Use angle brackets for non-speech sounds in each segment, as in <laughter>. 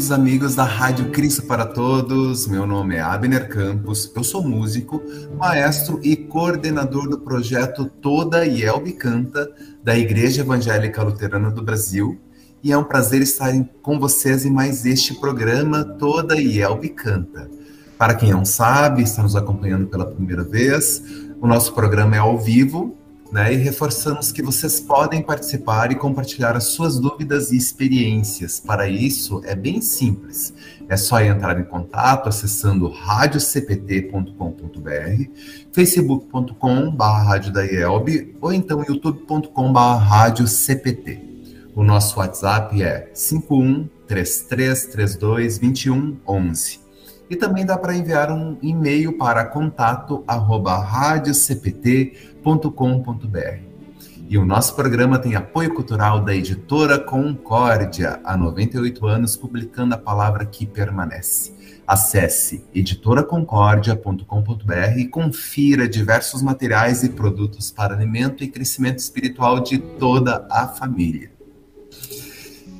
Queridos amigos da Rádio Cristo para Todos. Meu nome é Abner Campos, eu sou músico, maestro e coordenador do projeto Toda Yelbe Canta da Igreja Evangélica Luterana do Brasil. E é um prazer estar com vocês em mais este programa Toda Yelbe Canta. Para quem não sabe, está nos acompanhando pela primeira vez, o nosso programa é ao vivo né? E reforçamos que vocês podem participar e compartilhar as suas dúvidas e experiências. Para isso, é bem simples. É só entrar em contato acessando radiocpt.com.br, facebook.com.br ou então youtube.com.br radiocpt. O nosso WhatsApp é 5133322111. E também dá para enviar um e-mail para contato@radiocpt.com.br. E o nosso programa tem apoio cultural da editora Concórdia, há 98 anos publicando a palavra que permanece. Acesse editoraconcordia.com.br e confira diversos materiais e produtos para alimento e crescimento espiritual de toda a família.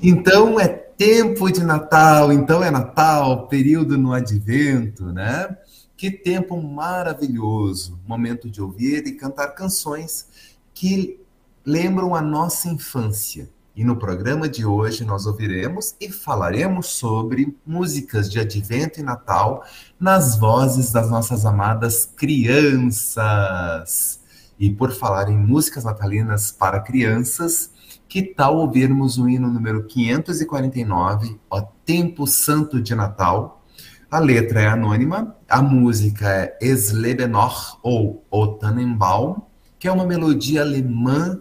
Então é tempo de Natal, então é Natal, período no advento, né? Que tempo maravilhoso, momento de ouvir e cantar canções que lembram a nossa infância. E no programa de hoje nós ouviremos e falaremos sobre músicas de advento e Natal nas vozes das nossas amadas crianças. E por falar em músicas natalinas para crianças, que tal ouvirmos o hino número 549, Ó Tempo Santo de Natal? A letra é anônima, a música é Es Lebenor ou O Tannenbaum, que é uma melodia alemã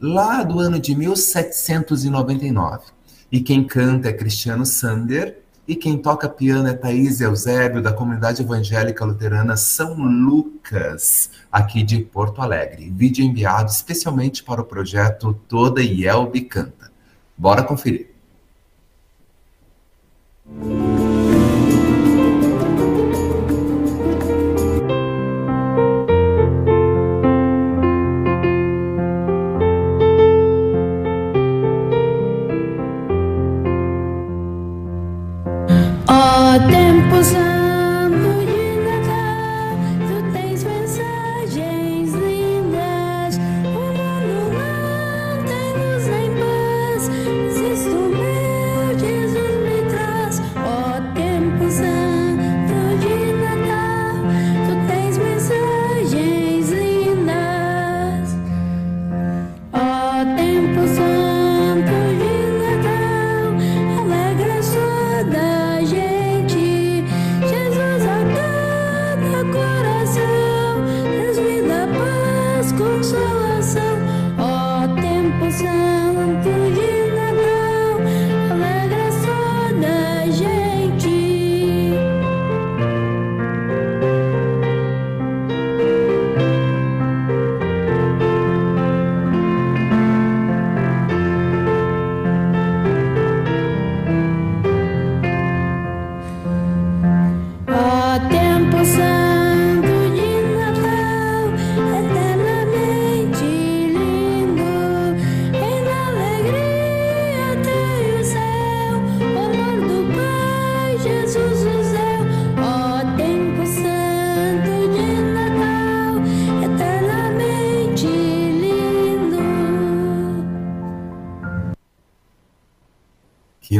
lá do ano de 1799. E quem canta é Cristiano Sander, e quem toca piano é Thaís Eusébio, da comunidade evangélica luterana São Lucas, aqui de Porto Alegre. Vídeo enviado especialmente para o projeto Toda Yelbe Canta. Bora conferir.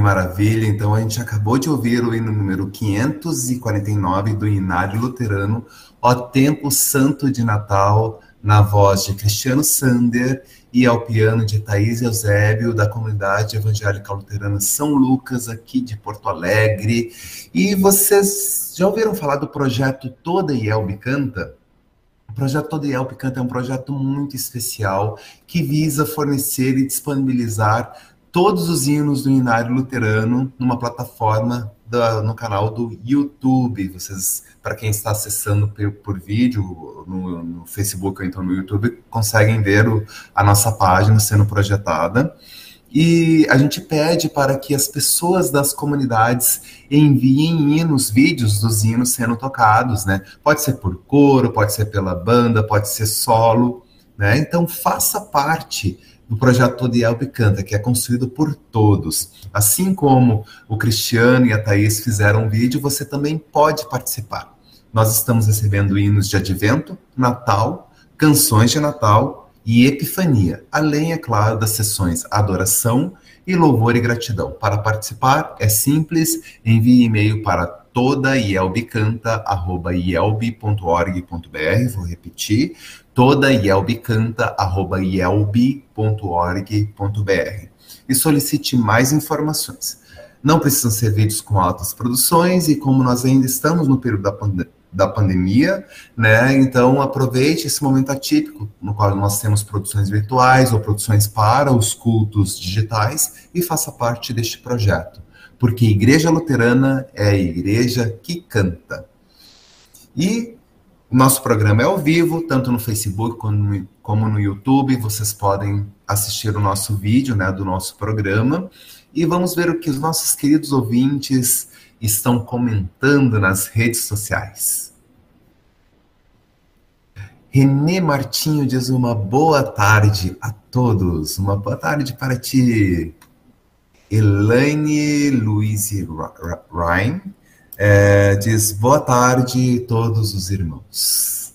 Maravilha! Então a gente acabou de ouvir o hino número 549 do Inário Luterano, Ó Tempo Santo de Natal, na voz de Cristiano Sander e ao piano de Thaís Eusébio, da comunidade evangélica luterana São Lucas, aqui de Porto Alegre. E vocês já ouviram falar do projeto Toda Yelbe Canta? projeto Todo Yelp Canta é um projeto muito especial que visa fornecer e disponibilizar todos os hinos do Inário Luterano numa plataforma da, no canal do YouTube. Vocês, para quem está acessando por, por vídeo no, no, Facebook ou então no YouTube, conseguem ver o, a nossa página sendo projetada. E a gente pede para que as pessoas das comunidades enviem hinos, vídeos dos hinos sendo tocados, né? Pode ser por coro, pode ser pela banda, pode ser solo, né? Então faça parte do projeto Todiel Canta, que é construído por todos. Assim como o Cristiano e a Thaís fizeram um vídeo, você também pode participar. Nós estamos recebendo hinos de advento, Natal, canções de Natal e Epifania, além, é claro, das sessões Adoração e Louvor e Gratidão. Para participar, é simples, envie e-mail para toda ielbicanta.ielb.org.br, vou repetir, toda ielbicanta.ielb.org.br e solicite mais informações. Não precisam ser vídeos com altas produções e como nós ainda estamos no período da, pand da pandemia, né? Então aproveite esse momento atípico no qual nós temos produções virtuais ou produções para os cultos digitais e faça parte deste projeto, porque Igreja Luterana é a igreja que canta. E nosso programa é ao vivo, tanto no Facebook como no YouTube. Vocês podem assistir o nosso vídeo né, do nosso programa. E vamos ver o que os nossos queridos ouvintes estão comentando nas redes sociais. Renê Martinho diz uma boa tarde a todos. Uma boa tarde para ti. Elaine Luiz Ryan é, diz boa tarde todos os irmãos.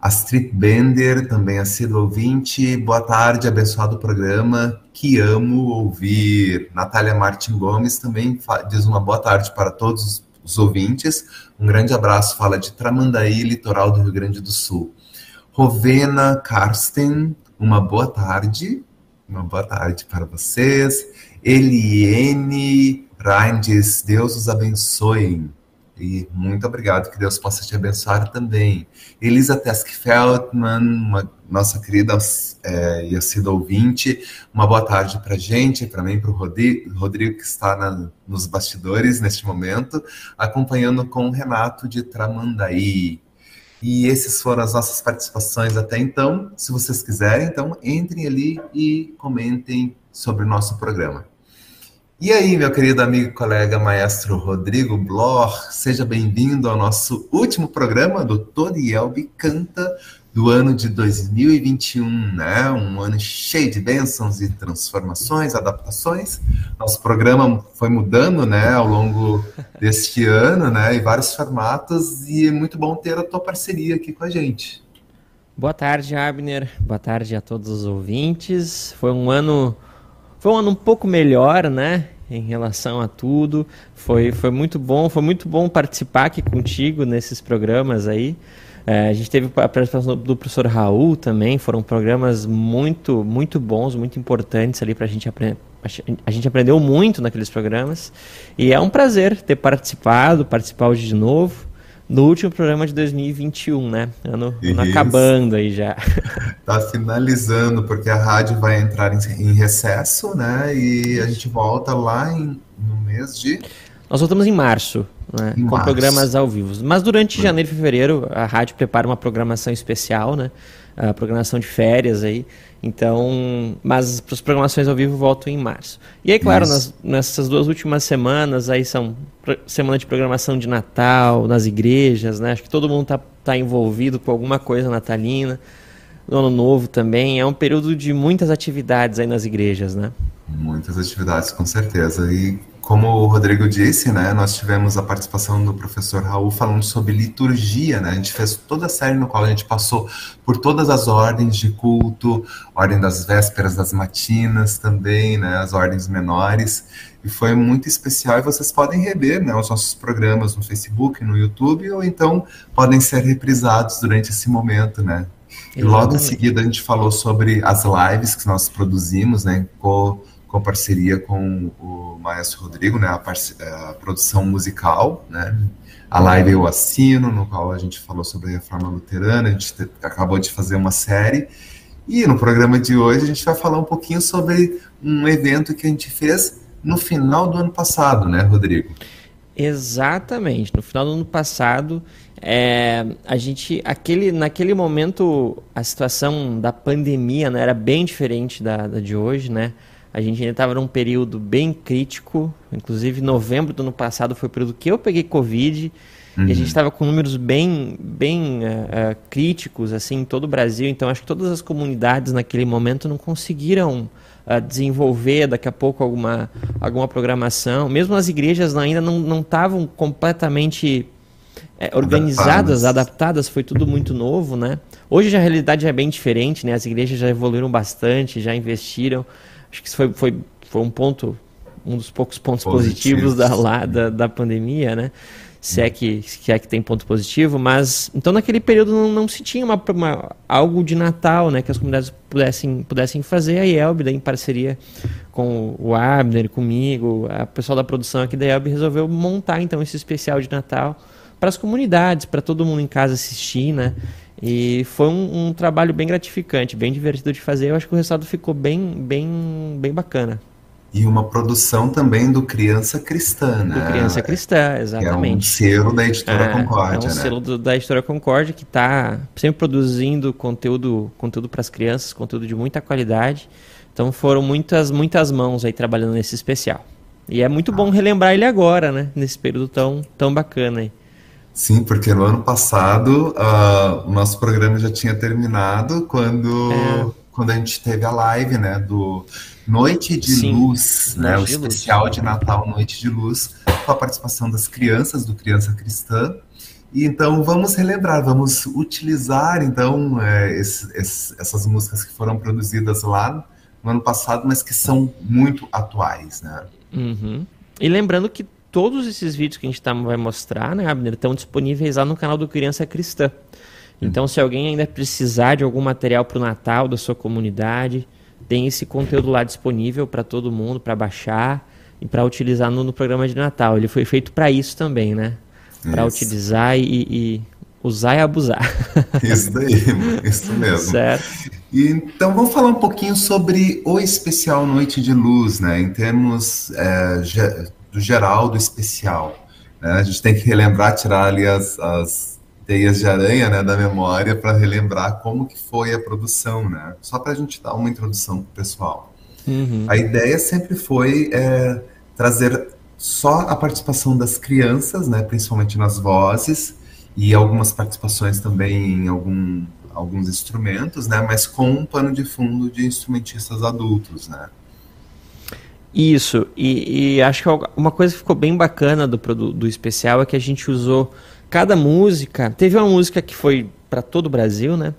Astrid Bender, também assíduo ouvinte, boa tarde, abençoado programa, que amo ouvir. Natália Martin Gomes também diz uma boa tarde para todos os ouvintes. Um grande abraço, fala de Tramandaí, litoral do Rio Grande do Sul. Rovena Karsten, uma boa tarde. Uma boa tarde para vocês. Eliene Ryan diz: Deus os abençoe. E muito obrigado, que Deus possa te abençoar também. Elisa Tesk Feldman, uma, nossa querida é, e assídua ouvinte, uma boa tarde para gente, para mim, para o Rodrigo, Rodrigo, que está na, nos bastidores neste momento, acompanhando com o Renato de Tramandaí. E essas foram as nossas participações até então. Se vocês quiserem, então entrem ali e comentem sobre o nosso programa. E aí, meu querido amigo e colega maestro Rodrigo Blor, seja bem-vindo ao nosso último programa do Torielbi Canta do ano de 2021, né? Um ano cheio de bênçãos e transformações, adaptações. Nosso programa foi mudando, né, ao longo deste <laughs> ano, né, em vários formatos e é muito bom ter a tua parceria aqui com a gente. Boa tarde, Abner. Boa tarde a todos os ouvintes. Foi um ano foi um ano um pouco melhor, né? em relação a tudo. Foi, foi muito bom, foi muito bom participar aqui contigo nesses programas aí. É, a gente teve a participação do professor Raul também, foram programas muito, muito bons, muito importantes ali para a gente aprender. A gente aprendeu muito naqueles programas e é um prazer ter participado, participar hoje de novo no último programa de 2021, né? Ano, ano acabando aí já. <laughs> Tá finalizando, porque a rádio vai entrar em, em recesso, né? E a gente volta lá em, no mês de. Nós voltamos em março, né? Em com março. programas ao vivo. Mas durante janeiro e fevereiro, a rádio prepara uma programação especial, né? A programação de férias aí. Então, mas as programações ao vivo voltam em março. E aí, claro, nas, nessas duas últimas semanas, aí são semana de programação de Natal, nas igrejas, né? Acho que todo mundo está tá envolvido com alguma coisa natalina. No ano novo também. É um período de muitas atividades aí nas igrejas, né? Muitas atividades, com certeza. E como o Rodrigo disse, né, nós tivemos a participação do professor Raul falando sobre liturgia, né? A gente fez toda a série no qual a gente passou por todas as ordens de culto, ordem das vésperas, das matinas também, né, as ordens menores, e foi muito especial e vocês podem rever, né, os nossos programas no Facebook, no YouTube, ou então podem ser reprisados durante esse momento, né? E logo em seguida a gente falou sobre as lives que nós produzimos, né, com com parceria com o Maestro Rodrigo, né, a, a produção musical, né, a live Eu Assino, no qual a gente falou sobre a reforma luterana, a gente acabou de fazer uma série. E no programa de hoje a gente vai falar um pouquinho sobre um evento que a gente fez no final do ano passado, né, Rodrigo? Exatamente. No final do ano passado, é, a gente, aquele, naquele momento, a situação da pandemia né, era bem diferente da, da de hoje, né? A gente ainda estava num período bem crítico, inclusive novembro do ano passado foi o período que eu peguei Covid, uhum. e a gente estava com números bem, bem uh, críticos assim em todo o Brasil, então acho que todas as comunidades naquele momento não conseguiram uh, desenvolver daqui a pouco alguma, alguma programação, mesmo as igrejas ainda não estavam completamente é, organizadas, adaptadas. adaptadas, foi tudo muito novo, né? Hoje a realidade é bem diferente, né? As igrejas já evoluíram bastante, já investiram. Acho que isso foi, foi, foi um ponto, um dos poucos pontos positivos, da, lá, da, da pandemia, né? Se é, que, se é que tem ponto positivo, mas então naquele período não, não se tinha uma, uma, algo de Natal, né, que as comunidades pudessem, pudessem fazer, a IELB, em parceria com o Abner, comigo, a pessoal da produção aqui da IELB resolveu montar então esse especial de Natal, para as comunidades, para todo mundo em casa assistir, né? E foi um, um, trabalho bem gratificante, bem divertido de fazer. Eu acho que o resultado ficou bem, bem, bem bacana. E uma produção também do Criança Cristã, né? Do Criança Cristã, exatamente. Que é um selo da Editora é, Concórdia, é um né? selo do, da Editora Concórdia que está sempre produzindo conteúdo, conteúdo para as crianças, conteúdo de muita qualidade. Então foram muitas, muitas mãos aí trabalhando nesse especial. E é muito ah. bom relembrar ele agora, né? Nesse período tão, tão bacana aí. Sim, porque no ano passado uh, o nosso programa já tinha terminado quando, é. quando a gente teve a live, né, do Noite de Sim, Luz, né, o especial luz. de Natal Noite de Luz, com a participação das crianças do Criança Cristã. E então vamos relembrar, vamos utilizar então é, esse, esse, essas músicas que foram produzidas lá no ano passado, mas que são muito atuais, né? Uhum. E lembrando que todos esses vídeos que a gente tá, vai mostrar, né, Abner, estão disponíveis lá no canal do Criança Cristã. Então, se alguém ainda precisar de algum material para o Natal da sua comunidade, tem esse conteúdo lá disponível para todo mundo, para baixar e para utilizar no, no, programa de Natal. Ele foi feito para isso também, né? Para utilizar e, e, usar e abusar. <laughs> Isso daí, isso mesmo. Certo. Então vamos falar um pouquinho sobre o especial Noite de Luz, né? Em termos é, do geral, do especial. Né? A gente tem que relembrar, tirar ali as, as teias de aranha né, da memória para relembrar como que foi a produção, né? Só para a gente dar uma introdução pessoal. Uhum. A ideia sempre foi é, trazer só a participação das crianças, né, principalmente nas vozes, e algumas participações também em algum, alguns instrumentos, né, mas com um pano de fundo de instrumentistas adultos, né. Isso, e, e, acho que uma coisa que ficou bem bacana do, do, do, especial é que a gente usou cada música. Teve uma música que foi para todo o Brasil, né?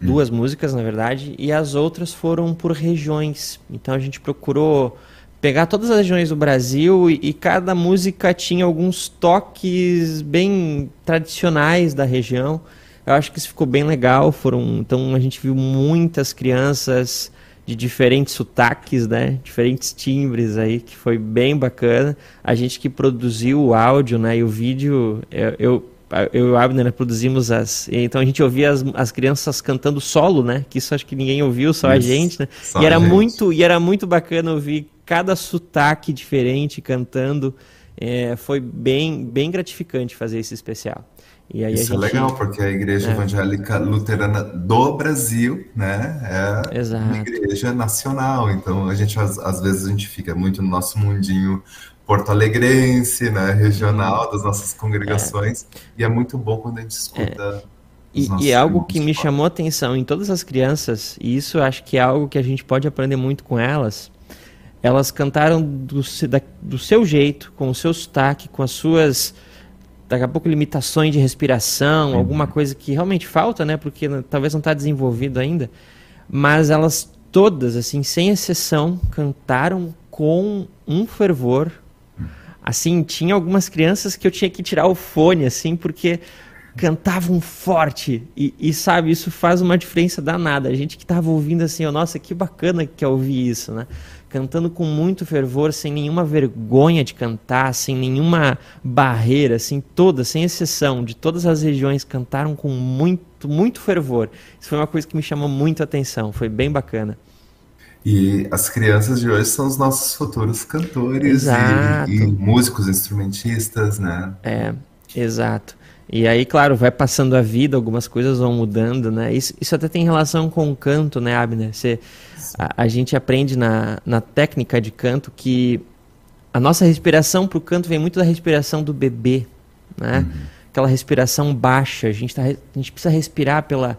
Hum. Duas músicas, na verdade, e as outras foram por regiões. Então a gente procurou pegar todas as regiões do Brasil e, e cada música tinha alguns toques bem tradicionais da região. Eu acho que isso ficou bem legal. Foram, então a gente viu muitas crianças de diferentes sotaques, né? Diferentes timbres aí, que foi bem bacana. A gente que produziu o áudio, né? E o vídeo, eu, eu, eu e o Abner produzimos as. Então a gente ouvia as, as crianças cantando solo, né? Que isso acho que ninguém ouviu, só isso, a gente, né? E era gente. muito e era muito bacana ouvir cada sotaque diferente cantando. É, foi bem, bem gratificante fazer esse especial. E aí Isso é gente... é legal, porque a Igreja é. Evangélica Luterana do Brasil, né, é Exato. uma igreja nacional. Então, a gente, às, às, vezes, a gente fica muito no nosso mundinho porto-alegrense, né, regional, uhum. das nossas congregações, é. e é muito bom quando a gente escuta... É. E, e, algo que me chamou a atenção em todas as crianças, e isso acho que é algo que a gente pode aprender muito com elas, elas cantaram do, da, do seu jeito, com o seu sotaque, com as suas daqui a pouco limitações de respiração, alguma coisa que realmente falta, né? Porque talvez não está desenvolvido ainda. Mas elas todas, assim, sem exceção, cantaram com um fervor. Assim, tinha algumas crianças que eu tinha que tirar o fone, assim, porque cantavam forte. E, e, sabe, isso faz uma diferença danada. A gente que estava ouvindo assim, oh, nossa, que bacana que é ouvir isso, né? Cantando com muito fervor, sem nenhuma vergonha de cantar, sem nenhuma barreira, assim, todas, sem exceção, de todas as regiões, cantaram com muito, muito fervor. Isso foi uma coisa que me chamou muito a atenção, foi bem bacana. E as crianças de hoje são os nossos futuros cantores e, e, músicos, instrumentistas, né? É, exato. E aí, claro, vai passando a vida, algumas coisas vão mudando, né? Isso, isso até tem relação com o canto, né, Abner? Você, a, a, gente aprende na, na técnica de canto que a nossa respiração para o canto vem muito da respiração do bebê, né? Uhum. Aquela respiração baixa, a gente, tá, a gente precisa respirar pela,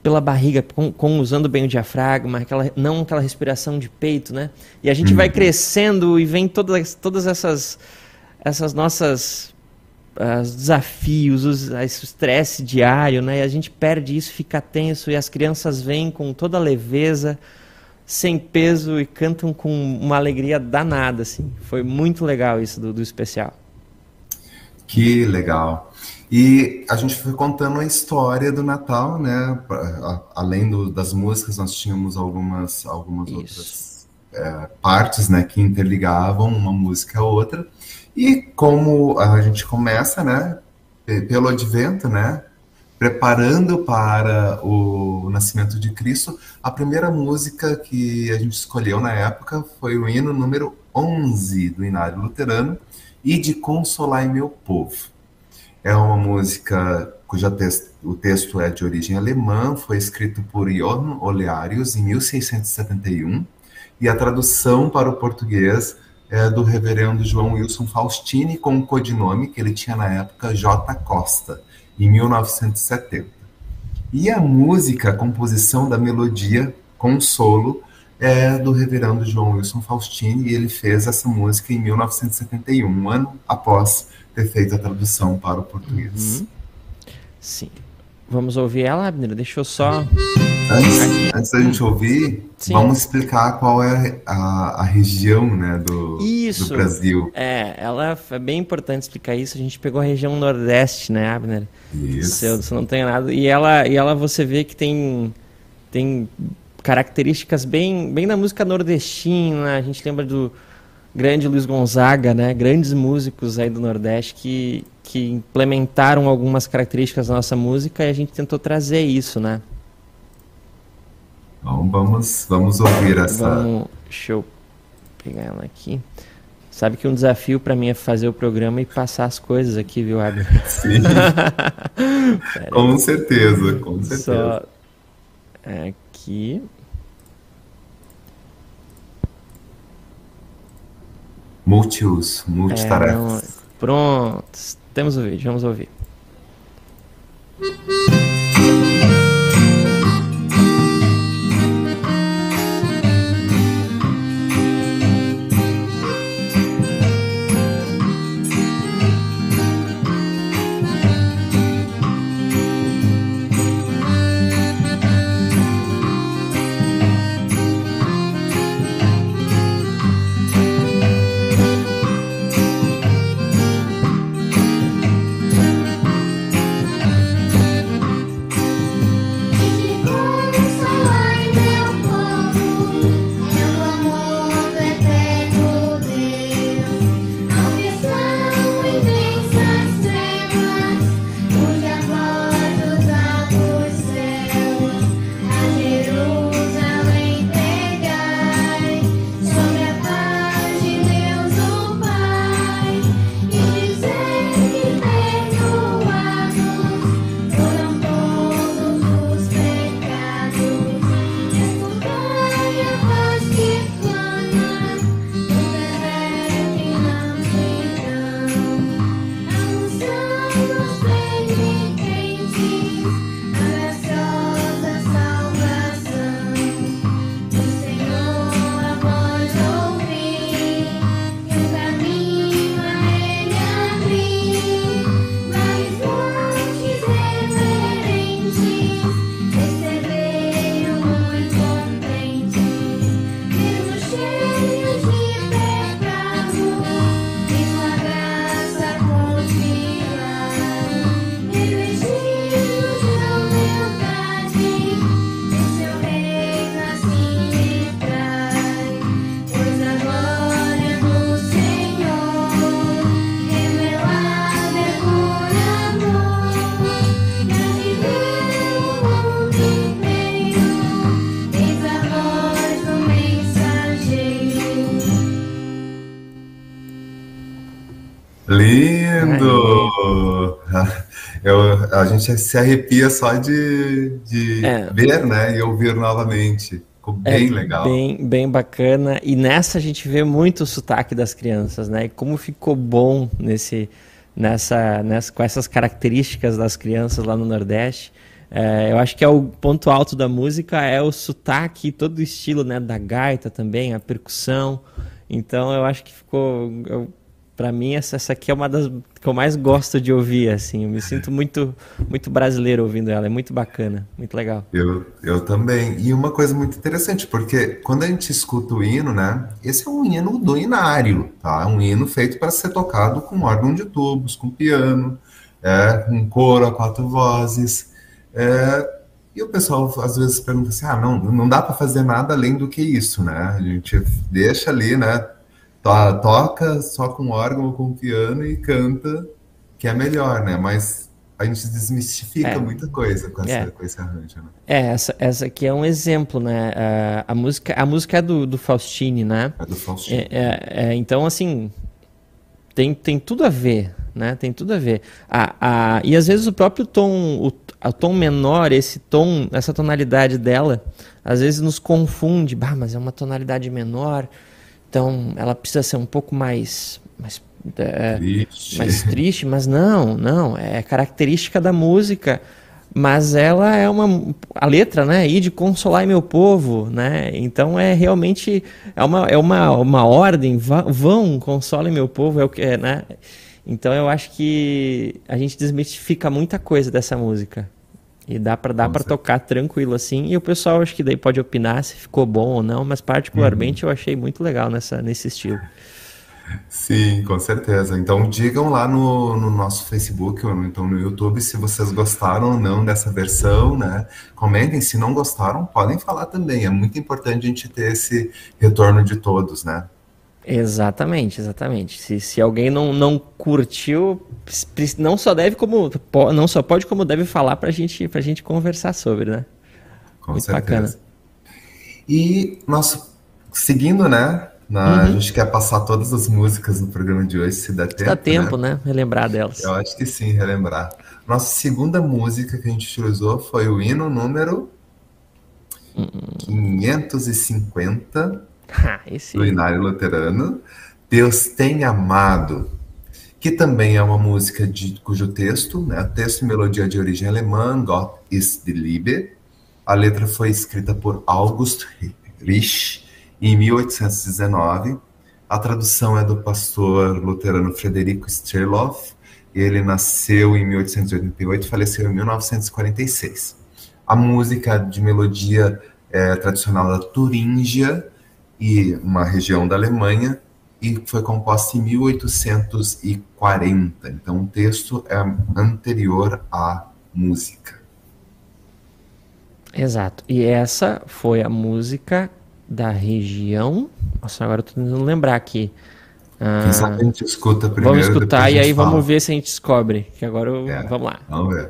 pela barriga, com, com, usando bem o diafragma, aquela, não aquela respiração de peito, né? E a gente uhum. vai crescendo e vem todas, todas essas, essas nossas os desafios, os, o estresse diário, né? E a gente perde isso, fica tenso e as crianças vêm com toda leveza, sem peso e cantam com uma alegria danada, assim. Foi muito legal isso do, do especial. Que legal. E a gente foi contando a história do Natal, né? Além do, das músicas, nós tínhamos algumas, algumas outras é, partes, né? Que interligavam uma música a outra. E como a gente começa, né, pelo advento, né, preparando para o nascimento de Cristo, a primeira música que a gente escolheu na época foi o hino número 11 do Inário Luterano, e de Consolar Meu Povo. É uma música cujo texto, o texto é de origem alemã, foi escrito por Johann Olearius em 1671, e a tradução para o português é, do reverendo João Wilson Faustini com o codinome que ele tinha na época J. Costa, em 1970. E a música, a composição da melodia com solo é do reverendo João Wilson Faustini e ele fez essa música em 1971, um ano após ter feito a tradução para o português. Uhum. Sim. Vamos ouvir ela, Abner? Deixa eu só. Antes, antes da gente ouvir, Sim. vamos explicar qual é a, a região né, do, do, Brasil. É, ela é bem importante explicar isso. A gente pegou a região Nordeste, né, Abner? Isso. Se eu, se eu não tenho nada. E ela, e ela você vê que tem, tem características bem, bem da música nordestina. A gente lembra do grande Luiz Gonzaga, né? Grandes músicos aí do Nordeste que, que implementaram algumas características da nossa música e a gente tentou trazer isso, né? Então vamos, vamos ouvir essa. Vamos, deixa eu pegar ela aqui. Sabe que um desafio para mim é fazer o programa e passar as coisas aqui, viu, Abel? <laughs> Sim. <laughs> com certeza, com certeza. Só aqui. Multiuso, multitarefas. É, pronto, temos o vídeo, vamos ouvir. Lindo! <laughs> Eu, a gente se arrepia só de, de é. ver, né? E ouvir novamente. Ficou é bem é legal. Bem, bem bacana. E nessa a gente vê muito o sotaque das crianças, né? E como ficou bom nesse, nessa, nessa, com essas características das crianças lá no Nordeste. É, eu acho que é o ponto alto da música é o sotaque, todo o estilo né, da gaita também, a percussão. Então eu acho que ficou. Eu, para mim essa, essa aqui é uma das que eu mais gosto de ouvir assim. Eu me sinto muito muito brasileiro ouvindo ela. É muito bacana muito legal. Eu, eu também. E uma coisa muito interessante porque quando a gente escuta o hino né esse é um hino do inário tá um hino feito para ser tocado com órgão de tubos com piano é, com coro a quatro vozes é, e o pessoal às vezes pergunta assim ah não não dá para fazer nada além do que isso né? A gente deixa ali né to toca só com órgão ou com piano e canta, que é melhor, né? Mas a gente desmistifica é. muita coisa com, essa, é. com esse arranjo, né? É, essa, essa aqui é um exemplo, né? A, a música, a música é do, do Faustini, né? É do Faustini. É, é, é, então, assim, tem, tem tudo a ver, né? Tem tudo a ver. A, a, e às vezes o próprio tom, o, o tom menor, esse tom, essa tonalidade dela, às vezes nos confunde. Bah, mas é uma tonalidade menor então ela precisa ser um pouco mais mais, é, triste. mais triste, mas não, não, é característica da música. Mas ela é uma a letra, né? E de consolar meu povo, né? Então é realmente é uma, é uma, uma ordem, vão, consolem meu povo, é o que é, né? Então eu acho que a gente desmistifica muita coisa dessa música. E dá para dar para tocar tranquilo assim. E o pessoal acho que daí pode opinar se ficou bom ou não, mas particularmente uhum. eu achei muito legal nessa, nesse estilo. Sim, com certeza. Então digam lá no, no nosso Facebook ou então no YouTube se vocês gostaram ou não dessa versão, né? Comentem, se não gostaram, podem falar também. É muito importante a gente ter esse retorno de todos, né? Exatamente, exatamente. Se, se alguém não, não curtiu, não só deve como não só pode como deve falar para gente, a gente conversar sobre, né? Com Muito certeza. bacana. E nosso seguindo, né? Na, uhum. A gente quer passar todas as músicas do programa de hoje, se dá tempo. Dá tempo, né? né? Relembrar delas. Eu acho que sim, relembrar. Nossa segunda música que a gente utilizou foi o hino número hum. 550 <laughs> Ah, do esse... Luinário Luterano. Deus tem amado, que também é uma música de, cujo texto, né, texto e melodia de origem alemã, Gott ist die Liebe. A letra foi escrita por August Rich em 1819. A tradução é do pastor luterano Frederico Sterloff. Ele nasceu em 1888 e faleceu em 1946. A música de melodia é, tradicional da Turíngia, e uma região da Alemanha e foi composta em 1840. Então o texto é anterior à música. Exato. E essa foi a música da região. Nossa, agora eu tô tentando lembrar aqui. Ah, Quem sabe a gente escuta primeiro. Vamos escutar e aí fala. vamos ver se a gente descobre. Que agora eu... é, vamos lá. Vamos ver.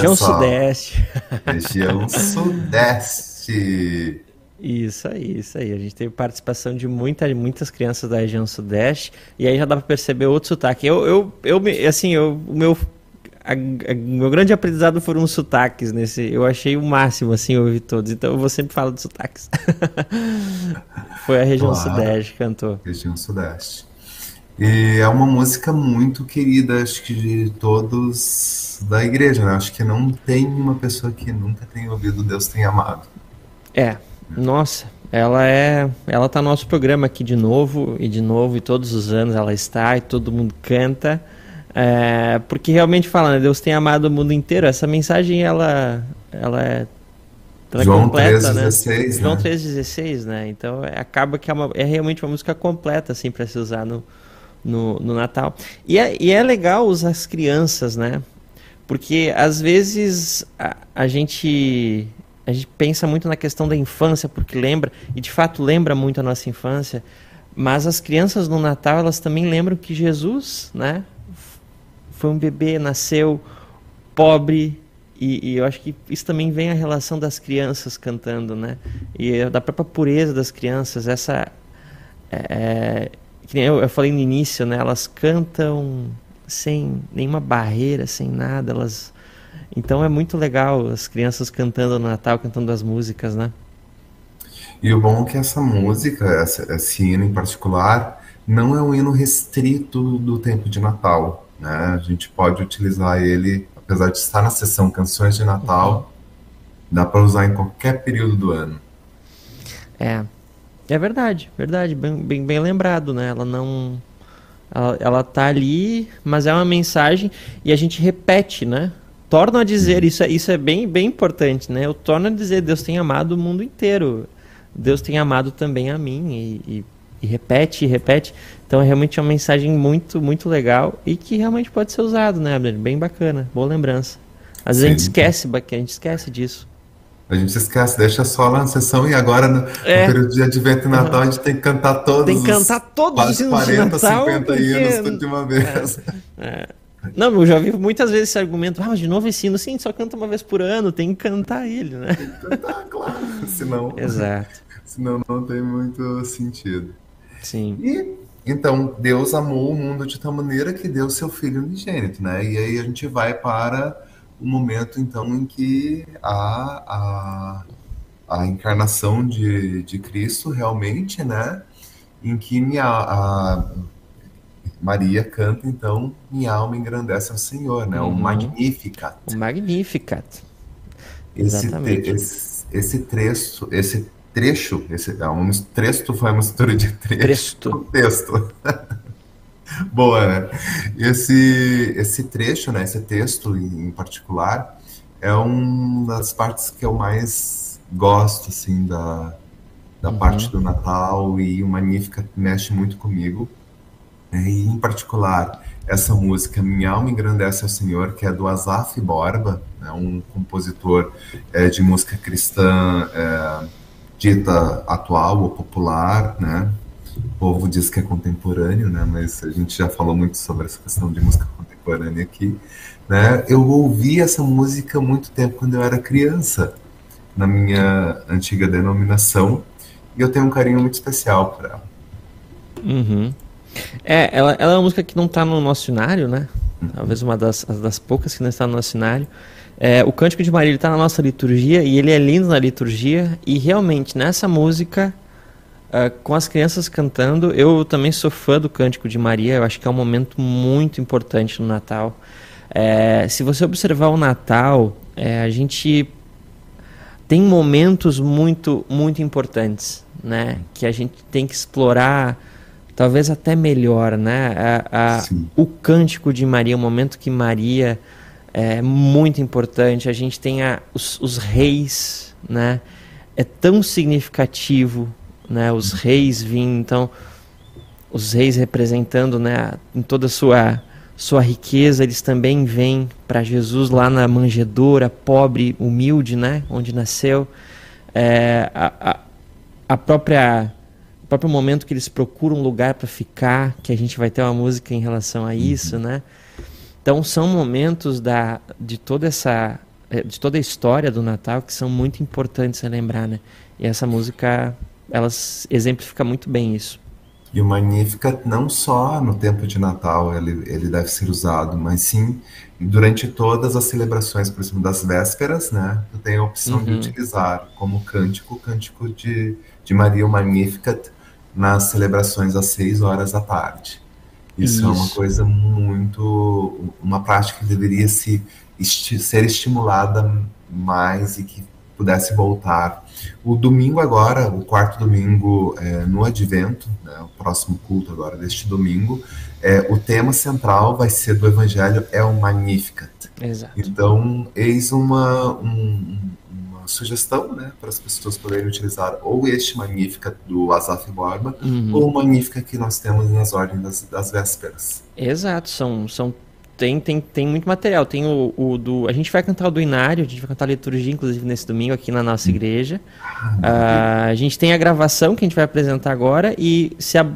Região, região sudeste. <laughs> Região sudeste. Isso aí, isso aí. A gente teve participação de muita, muitas crianças da região sudeste e aí já dá para perceber outro sotaque. Eu, eu, eu assim, eu, o meu, a, a, meu grande aprendizado foram os sotaques nesse. Eu achei o máximo, assim, ouvir todos. Então eu vou sempre falar dos sotaques. <laughs> Foi a região claro, sudeste que cantou. Região sudeste. E é uma música muito querida, acho que de todos da igreja, né? Acho que não tem uma pessoa que nunca tenha ouvido Deus tem amado. É, nossa, ela é, ela tá no nosso programa aqui de novo e de novo e todos os anos ela está e todo mundo canta, é, porque realmente fala, né, Deus tem amado o mundo inteiro. Essa mensagem ela, ela é ela João completa, 3,16, né? João 3,16, né? né? Então é, acaba que é, uma, é realmente uma música completa assim para se usar no, no, no Natal. E é, e é legal usar as crianças, né? Porque às vezes a, a gente a gente pensa muito na questão da infância, porque lembra, e de fato lembra muito a nossa infância, mas as crianças no Natal, elas também lembram que Jesus, né, foi um bebê, nasceu pobre, e, e, eu acho que isso também vem a relação das crianças cantando, né, e da própria pureza das crianças, essa, é, que eu, eu falei no início, né, elas cantam sem nenhuma barreira, sem nada, elas então é muito legal as crianças cantando no Natal, cantando as músicas, né? E o bom é que essa música, esse hino em particular, não é um hino restrito do tempo de Natal. Né? A gente pode utilizar ele, apesar de estar na seção Canções de Natal, dá para usar em qualquer período do ano. É, é verdade, verdade, bem, bem, bem lembrado, né? Ela não, ela, ela tá ali, mas é uma mensagem e a gente repete, né? tornam a dizer, isso é, isso é bem, bem importante, né? Eu torno a dizer, Deus tem amado o mundo inteiro. Deus tem amado também a mim e, e, e repete e repete. Então é realmente uma mensagem muito, muito legal e que realmente pode ser usado, né, Abner? Bem bacana, boa lembrança. Às vezes a gente esquece, a gente esquece disso. A gente esquece, deixa só lá na sessão e agora no, é. no período de Advento e Natal uhum. a gente tem que cantar todos Tem que cantar todos os hinos 40, de Natal. 50 porque... hinos de uma vez. É. É. Não, eu já vi muitas vezes esse argumento, ah, mas de novo esse hino, sim, só canta uma vez por ano, tem que cantar ele, né? Tem que cantar, claro. <laughs> Senão, <laughs> Exato. senão não tem muito sentido. Sim. E então, Deus amou o mundo de tal maneira que deu seu filho unigênito, né? E aí a gente vai para o momento, então, em que a, a, a encarnação de, de Cristo realmente, né? Em que minha, a, Maria canta, então, Minha alma engrandece ao Senhor, né? Uhum. O Magnificat. O Magnificat. Esse, te, esse, esse trecho, esse trecho, esse, é um trecho foi uma mistura de trecho. Trecho. Texto. <laughs> <laughs> Boa, né? Esse, esse trecho, né? Esse texto em particular, é uma das partes que eu mais gosto, assim, da, da uhum. parte do Natal e o Magnífica mexe muito comigo né? E, em particular, essa música Minha Alma Engrandece ao Senhor, que é do Asaf Borba, né, um compositor é, de música cristã é, dita atual ou popular, né? O povo diz que é contemporâneo, né? Mas a gente já falou muito sobre essa questão de música contemporânea aqui, né? Eu ouvi essa música muito tempo quando eu era criança, na minha antiga denominação, e eu tenho um carinho muito especial por ela. Uhum. É, ela, ela é uma música que não está no nosso cenário, né? Talvez uma das, das poucas que não está no nosso cenário. É, o Cântico de Maria está na nossa liturgia e ele é lindo na liturgia. E realmente, nessa música, uh, com as crianças cantando, eu também sou fã do Cântico de Maria. Eu acho que é um momento muito importante no Natal. É, se você observar o Natal, é, a gente tem momentos muito, muito importantes, né? Que a gente tem que explorar talvez até melhor, né? A, a, o cântico de Maria, o momento que Maria é muito importante. A gente tem a, os, os reis, né? É tão significativo, né? Os reis vindo, então os reis representando, né? Em toda a sua sua riqueza, eles também vêm para Jesus lá na manjedoura, pobre, humilde, né? Onde nasceu. É, a, a, a própria próprio momento que eles procuram um lugar para ficar, que a gente vai ter uma música em relação a isso, uhum. né? Então são momentos da, de toda essa é, de toda a história do Natal que são muito importantes a lembrar, né? E essa música, ela exemplifica muito bem isso. E o Magnificat não só no tempo de Natal ele, ele deve ser usado, mas sim durante todas as celebrações, por exemplo, das vésperas, né? Tu tem a opção uhum. de utilizar como cântico o cântico de, de Maria o Magnificat nas celebrações às seis horas da tarde. Isso, Isso, é uma coisa muito. uma prática que deveria se esti ser estimulada mais e que pudesse voltar. O domingo agora, o quarto domingo é, no Advento, né, o próximo culto agora deste domingo, é, o tema central vai ser do Evangelho é o Magnificat. Exato. Então, eis uma, um, uma sugestão né, para as pessoas poderem utilizar ou este Magnificat do Asaf Borba uhum. ou o Magnificat que nós temos nas ordens das, das vésperas. Exato, são, são tem, tem, tem muito material. Tem o, o, do. A gente vai cantar o do Inário, a gente vai cantar a liturgia, inclusive, nesse domingo aqui na nossa igreja. Uh, a gente tem a gravação que a gente vai apresentar agora. E se a,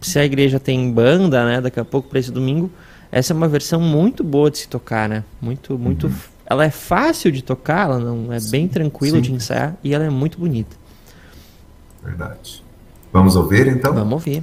se a igreja tem banda, né, daqui a pouco para esse domingo, essa é uma versão muito boa de se tocar, né? Muito, muito. Uhum. Ela é fácil de tocar, ela não é sim, bem tranquilo de ensaiar e ela é muito bonita. Verdade. Vamos ouvir então? Vamos ouvir.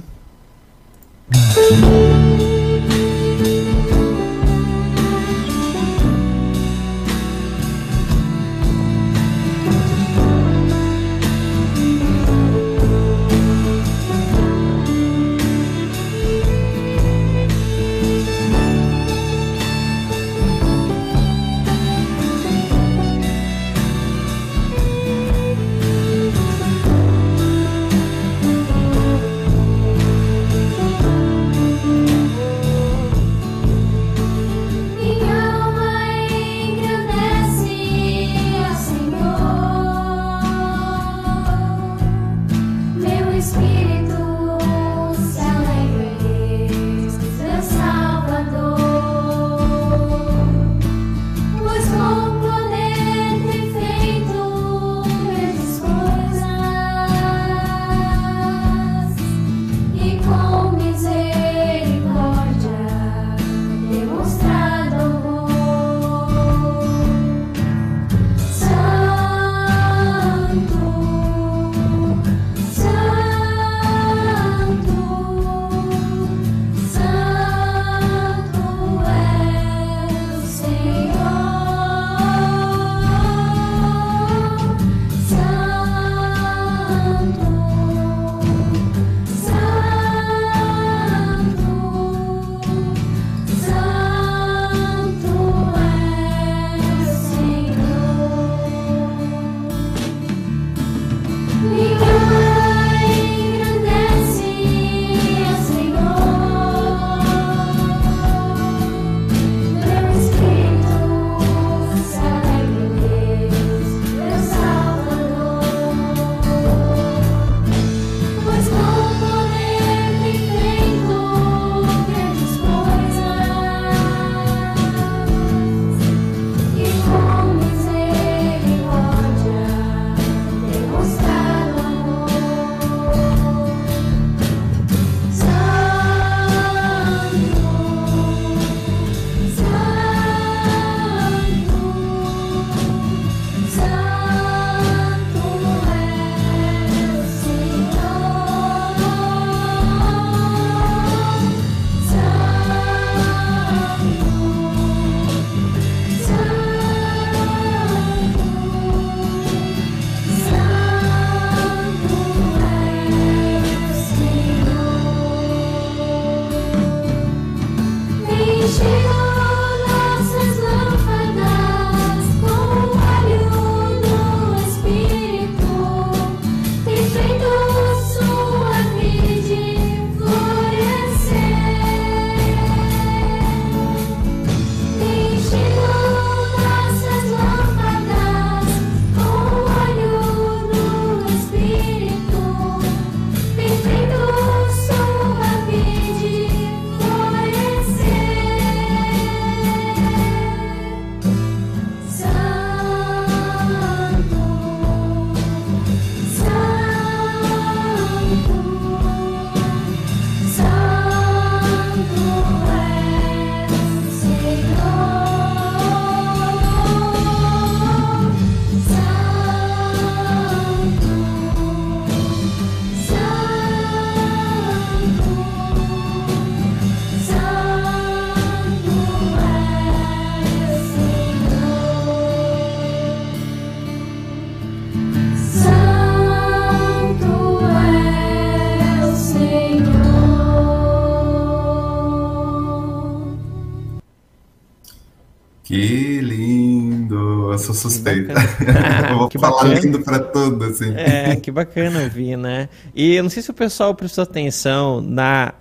Que lindo! Eu sou suspeita. <laughs> eu vou falar bacana. lindo para tudo, assim. É, que bacana ouvir, né? E eu não sei se o pessoal prestou atenção na.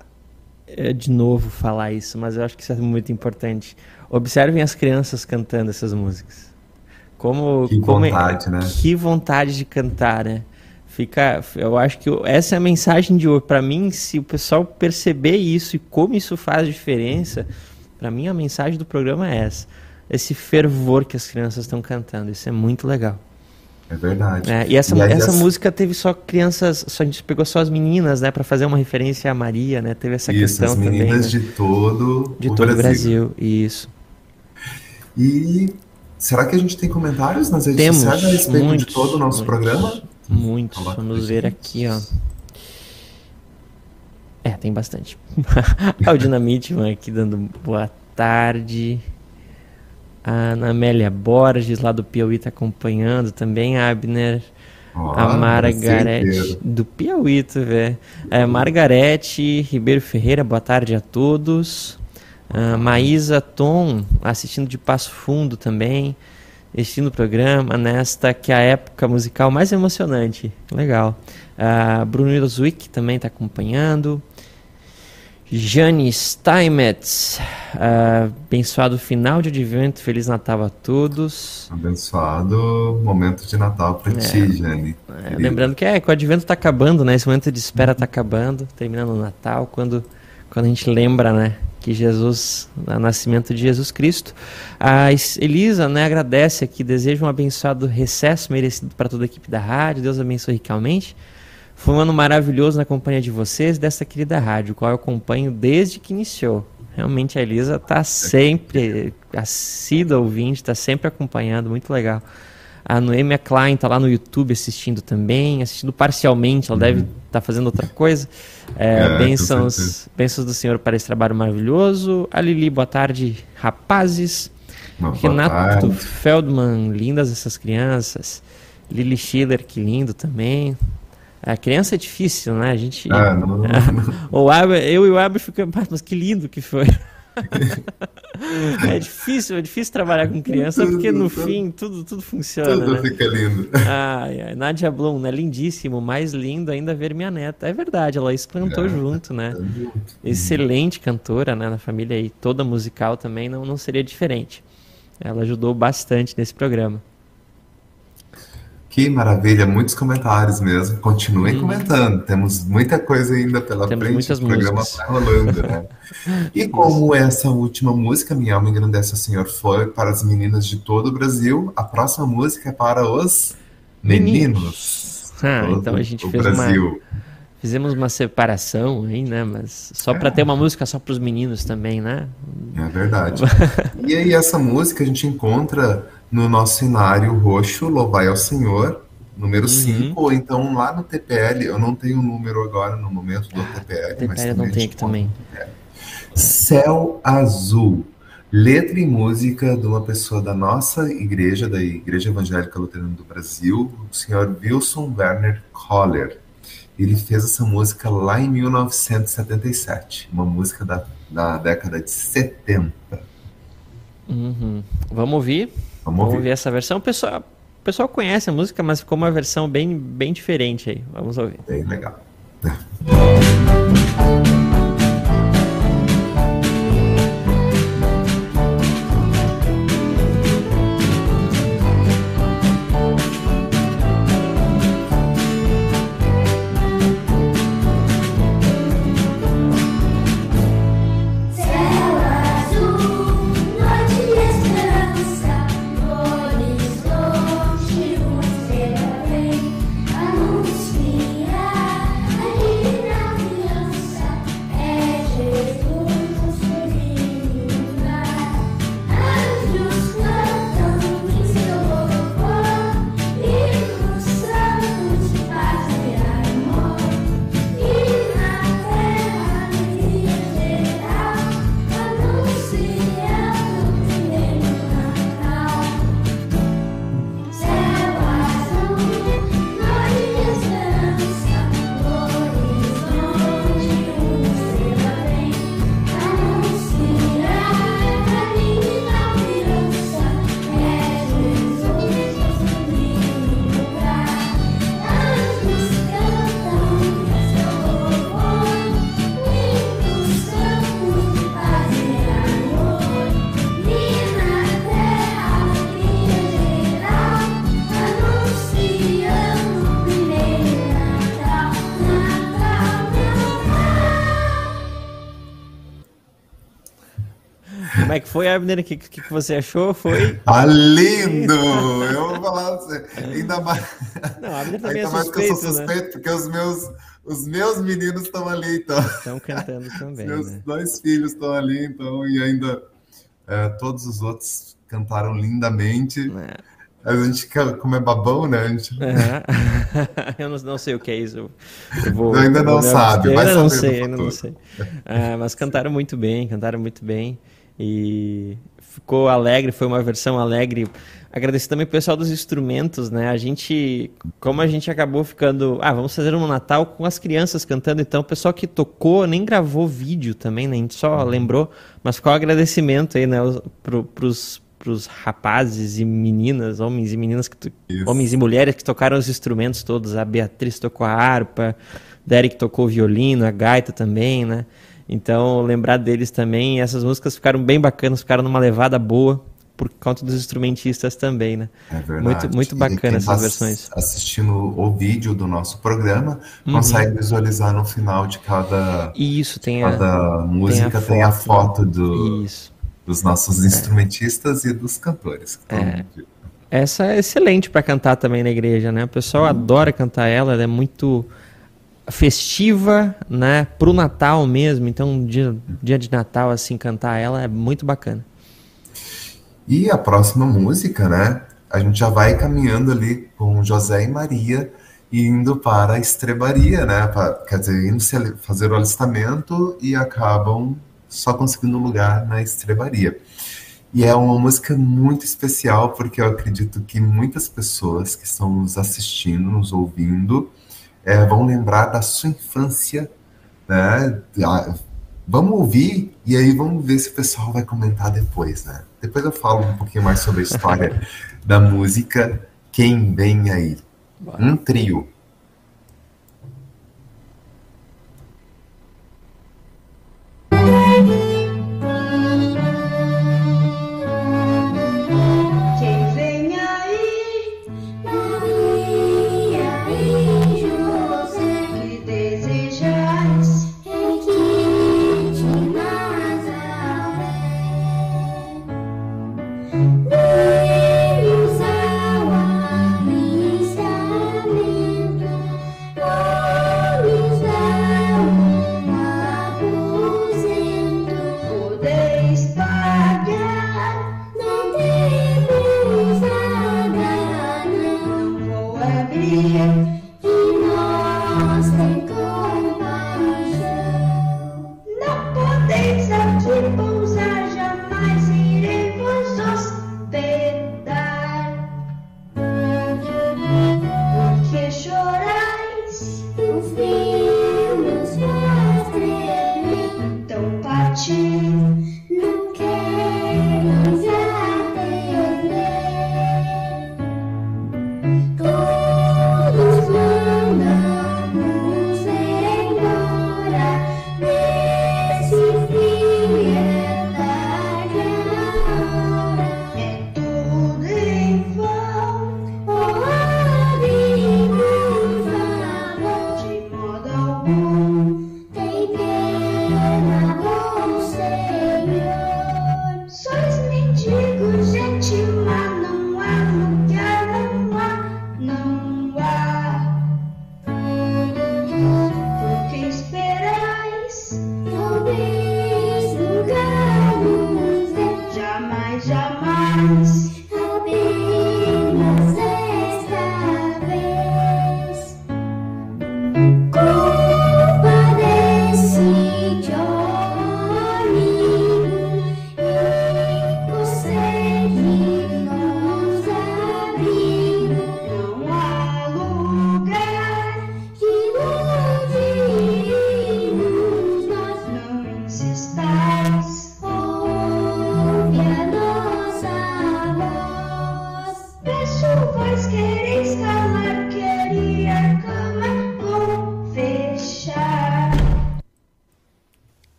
Eh, de novo falar isso, mas eu acho que isso é muito importante. Observem as crianças cantando essas músicas. Como, que como é vontade, é, né? Que vontade de cantar, né? Fica, eu acho que essa é a mensagem de hoje. Para mim, se o pessoal perceber isso e como isso faz diferença, para mim a mensagem do programa é essa esse fervor que as crianças estão cantando. Isso é muito legal. É verdade. É, e essa, e essa as... música teve só crianças, só, a gente pegou só as meninas, né, para fazer uma referência à Maria, né? Teve essa isso, questão as meninas também, né? de todo de o todo Brasil. Brasil. Isso. E será que a gente tem comentários nas redes Temos, sociais a respeito muitos, de todo o nosso muitos, programa? Muitos. Vamos ver aqui, ó. É, tem bastante. <laughs> o Dinamite aqui dando boa tarde. A Ana Amélia Borges, lá do Piauí, está acompanhando também. A Abner. Oh, a Margarete. Do Piauí, tu vê. É, Margarete Ribeiro Ferreira, boa tarde a todos. Uh, Maísa Tom, assistindo de Passo Fundo também. Assistindo o programa nesta que é a época musical mais emocionante. Legal. Uh, Bruno Zwick também está acompanhando. Jane Steinmetz, uh, abençoado final de advento, Feliz Natal a todos. Abençoado momento de Natal para é, ti, Jane. É, lembrando que, é, que o advento está acabando, né? Esse momento de espera está acabando, terminando o Natal, quando, quando a gente lembra, né? Que Jesus, o nascimento de Jesus Cristo. A Elisa, né, agradece aqui, deseja um abençoado recesso merecido para toda a equipe da rádio, Deus abençoe ricamente. Foi um ano maravilhoso na companhia de vocês, dessa querida rádio, qual eu acompanho desde que iniciou. Realmente a Elisa está sempre assídua ouvinte, está sempre acompanhando, muito legal. A Noemia Klein está lá no YouTube assistindo também, assistindo parcialmente, ela uhum. deve estar tá fazendo outra coisa. É, é, bênçãos, bênçãos do Senhor para esse trabalho maravilhoso. A Lili, boa tarde, rapazes. Uma Renato Feldman, lindas essas crianças. Lili Schiller, que lindo também. A criança é difícil, né? A gente. Ah, não, <laughs> o Abel, eu e o Abel ficamos, mas que lindo que foi. <laughs> é difícil, é difícil trabalhar com criança tudo, porque no tudo, fim tudo, tudo funciona. Tudo né? fica lindo. Ai, ai, Nadia Blum, né? Lindíssimo, mais lindo ainda ver minha neta. É verdade, ela cantou é, junto, né? É Excelente cantora, né? Na família aí, toda musical também não, não seria diferente. Ela ajudou bastante nesse programa. Que maravilha, muitos comentários mesmo. Continuem hum. comentando. Temos muita coisa ainda pela Temos frente. O programa músicas. está rolando, né? e <laughs> como essa última música, Minha Alma Engrandece o Senhor, foi para as meninas de todo o Brasil, a próxima música é para os meninos. Ah, então a gente fez Brasil. uma. Fizemos uma separação aí, né? Mas só é. para ter uma música só para os meninos também, né? É verdade. <laughs> e aí, essa música a gente encontra no nosso cenário roxo, Louvai ao Senhor, número 5, uhum. ou então lá no TPL, eu não tenho o número agora no momento do TPL, TPL mas não tem aqui também. Céu Azul, letra e música de uma pessoa da nossa igreja, da Igreja Evangélica Luterana do Brasil, o senhor Wilson Werner Koller. Ele fez essa música lá em 1977, uma música da, da década de 70. Uhum. Vamos ouvir? Vamos ouvir. ouvir essa versão. O pessoal, o pessoal conhece a música, mas ficou uma versão bem, bem diferente aí. Vamos ouvir. Bem legal. <laughs> é que foi, Abner? O que, que, que você achou? Foi. Ah, lindo! Eu vou falar você. Ainda mais. Não, Abner também Ainda é mais que eu suspeito, sou né? suspeito, porque os meus, os meus meninos estão ali, então. Estão cantando <laughs> também, Meus né? dois filhos estão ali, então, e ainda é, todos os outros cantaram lindamente. É. A gente, como é babão, né? A gente É. <laughs> eu não, não sei o que é isso. Eu, eu vou, Ainda não me sabe, vai Ainda não sei, ainda não sei. Ah, mas cantaram muito bem, cantaram muito bem. E ficou alegre, foi uma versão alegre. Agradecer também o pessoal dos instrumentos, né? A gente, como a gente acabou ficando, ah, vamos fazer um Natal com as crianças cantando, então o pessoal que tocou nem gravou vídeo também, né? A gente só lembrou, mas ficou um agradecimento aí, né, os- pro, pros, pros rapazes e meninas, homens e meninas, que Isso. homens e mulheres que tocaram os instrumentos todos. A Beatriz tocou a harpa, Derek tocou o violino, a gaita também, né? Então, lembrar deles também. Essas músicas ficaram bem bacanas, ficaram numa levada boa por conta dos instrumentistas também, né? É verdade. Muito, muito bacana essas versões. assistindo o vídeo do nosso programa Uhum. consegue visualizar no final de cada, isso tem a, cada música tem a foto, foto do, dos nossos instrumentistas e dos cantores. É. Essa é excelente para cantar também na igreja, né? O pessoal adora cantar ela, ela é muito festiva, né? Pro Natal mesmo. Então, dia, dia de Natal assim cantar ela é muito bacana. E a próxima música, né? A gente já vai caminhando ali com José e Maria indo para a estrebaria, né? pra- quer dizer, indo fazer o alistamento e acabam só conseguindo lugar na estrebaria. E é uma música muito especial porque eu acredito que muitas pessoas que estão nos assistindo, nos ouvindo, eh, vão lembrar da sua infância, né? Ah, Vamos ouvir e aí vamos ver se o pessoal vai comentar depois, né? Depois eu falo um pouquinho mais sobre a história <laughs> da música Quem Vem Aí. Um trio.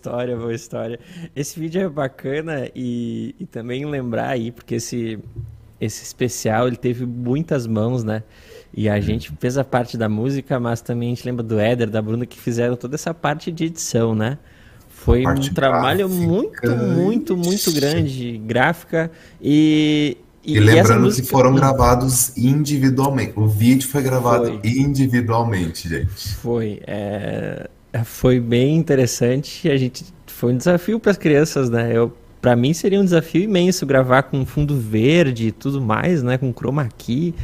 História, boa história. Esse vídeo é bacana e, e também lembrar aí, porque esse, esse especial ele teve muitas mãos, né? E a gente fez a parte da música, mas também a gente lembra do Éder, da Bruna, que fizeram toda essa parte de edição, né? Foi um trabalho gráfica, muito, muito, muito grande, gráfica e... E, essa lembrando música- que foram gravados individualmente. O vídeo foi gravado Foi. individualmente, gente. Foi, é, foi bem interessante. A gente foi um desafio para as crianças, né? Eu, para mim seria um desafio imenso gravar com fundo verde e tudo mais, né? Com chroma key.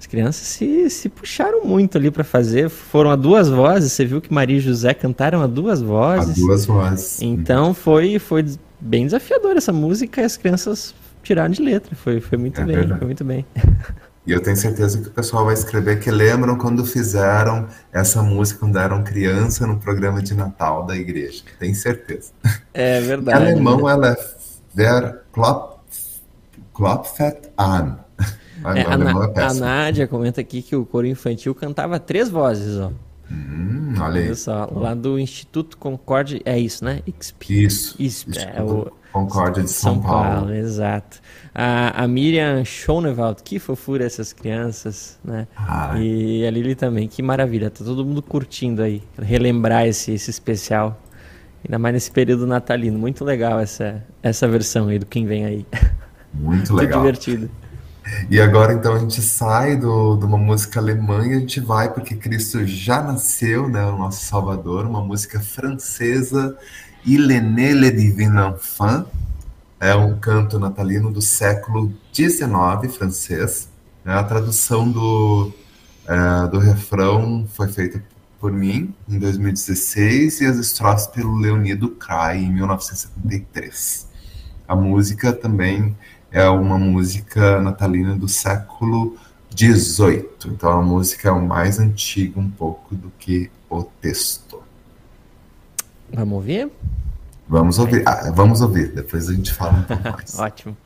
As crianças se, se puxaram muito ali para fazer. Foram a duas vozes. Você viu que Maria e José cantaram a duas A vozes. duas vozes. Então foi, foi bem desafiador essa música e as crianças tiraram de letra. Foi, foi muito É bem, verdade. foi muito bem. <laughs> E eu tenho certeza que o pessoal vai escrever que lembram quando fizeram essa música quando eram criança no programa de Natal da igreja. Tenho certeza. É Em verdade. <laughs> alemão né? ela é Ver Klop, Klopfet an. É, a, alemão é a. Nádia comenta aqui que o coro infantil cantava três vozes, ó. Hum, olha Olha só, lá do Instituto Concorde, é isso, né? XP. Isso. É o Concórdia de São, São Paulo, Paulo. exato. A, a Miriam Schonewald, que fofura essas crianças, né? Ai. E a Lili também, que maravilha, tá todo mundo curtindo aí, relembrar esse, esse especial. Ainda mais nesse período natalino, muito legal essa, essa versão aí do Quem Vem Aí. Muito <laughs> Muito legal. divertido. E agora então a gente sai do, de uma música alemã e a gente vai porque Cristo já nasceu, né, o nosso Salvador, uma música francesa, Il est né le divin enfant, é um canto natalino do século XIX francês. né, a tradução do, é, do refrão foi feita por mim em 2016 e as estrofes pelo Leonido Cray em 1973. A música também é uma música natalina do século XVIII. Então a música é o mais antiga um pouco do que o texto. Vamos ouvir? Vamos ouvir. Ah, vamos ouvir. Depois a gente fala um pouco <laughs> mais. Ótimo.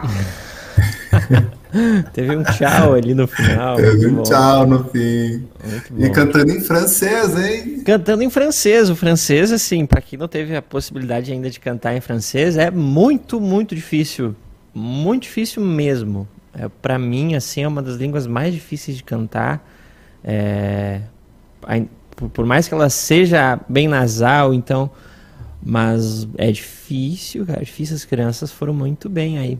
<laughs> Teve um tchau ali no final. Teve um bom, tchau no fim. E cantando em francês, hein? Cantando em francês. O francês, assim, pra quem não teve a possibilidade ainda de cantar em francês, é muito, muito difícil. Muito difícil mesmo. É, para mim, assim, é uma das línguas mais difíceis de cantar. É, por, mais que ela seja bem nasal, então. Mas é difícil, cara. Difícil. As crianças foram muito bem aí.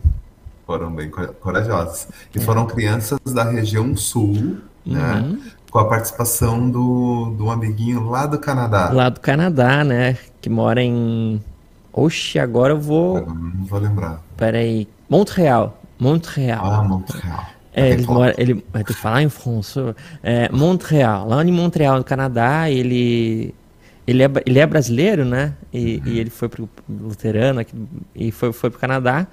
Foram bem cor- corajosas. E foram crianças da região sul, né? Uhum. Com a participação do, do amiguinho lá do Canadá. Lá do Canadá, né? Que mora em. Oxe, agora eu vou. Não vou lembrar. Peraí. Montreal. Montreal. Ah, Montreal. É, ele mora, ele vai ter que falar em francês. É, Montreal, lá em Montreal, no Canadá, ele ele é, ele é brasileiro, né? E, e ele foi pro luterano aqui, e foi foi pro Canadá.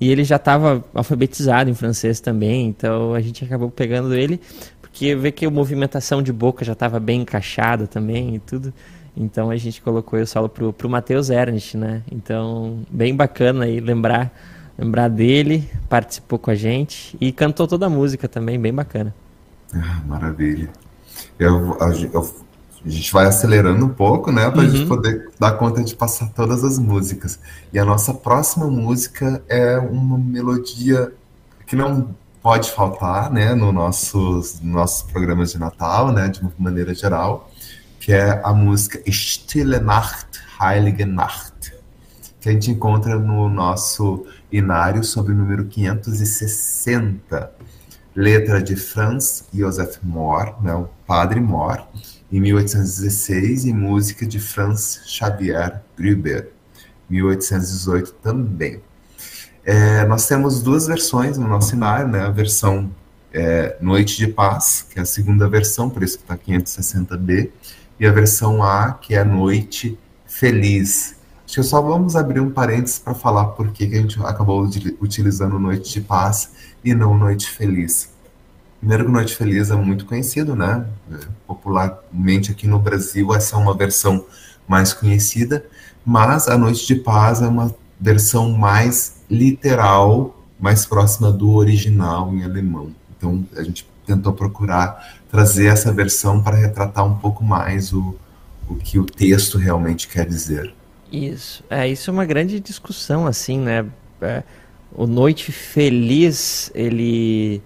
E ele já estava alfabetizado em francês também, então a gente acabou pegando ele porque vê que a movimentação de boca já estava bem encaixada também e tudo. Então a gente colocou ele solo pro, pro Matheus Ernst, né? Então, bem bacana aí lembrar lembrar dele, participou com a gente e cantou toda a música também, bem bacana. Ah, maravilha. Eu, eu- a gente vai acelerando um pouco, né? Para a gente Uhum. poder dar conta de passar todas as músicas. E a nossa próxima música é uma melodia que não pode faltar, né? No nossos, nos nossos programas de Natal, né? De uma maneira geral, que é a música Stille Nacht, Heilige Nacht, que a gente encontra no nosso inário sobre o número 560 letra de Franz Josef Mohr, né, o Padre Mohr, em 1816, e música de Franz Xavier Gruber, 1818 também. É, nós temos duas versões no nosso cenário, né, a versão é, Noite de Paz, que é a segunda versão, por isso que está 560B, e a versão A, que é Noite Feliz. Acho que só vamos abrir um parênteses para falar por que a gente acabou util- utilizando Noite de Paz e não Noite Feliz. Que Noite Feliz é muito conhecido, né? Popularmente aqui no Brasil essa é uma versão mais conhecida, mas a Noite de Paz é uma versão mais literal, mais próxima do original em alemão. Então a gente tentou procurar trazer essa versão para retratar um pouco mais o, o que o texto realmente quer dizer. Isso, é, isso é uma grande discussão, assim, né? É, o Noite Feliz, ele,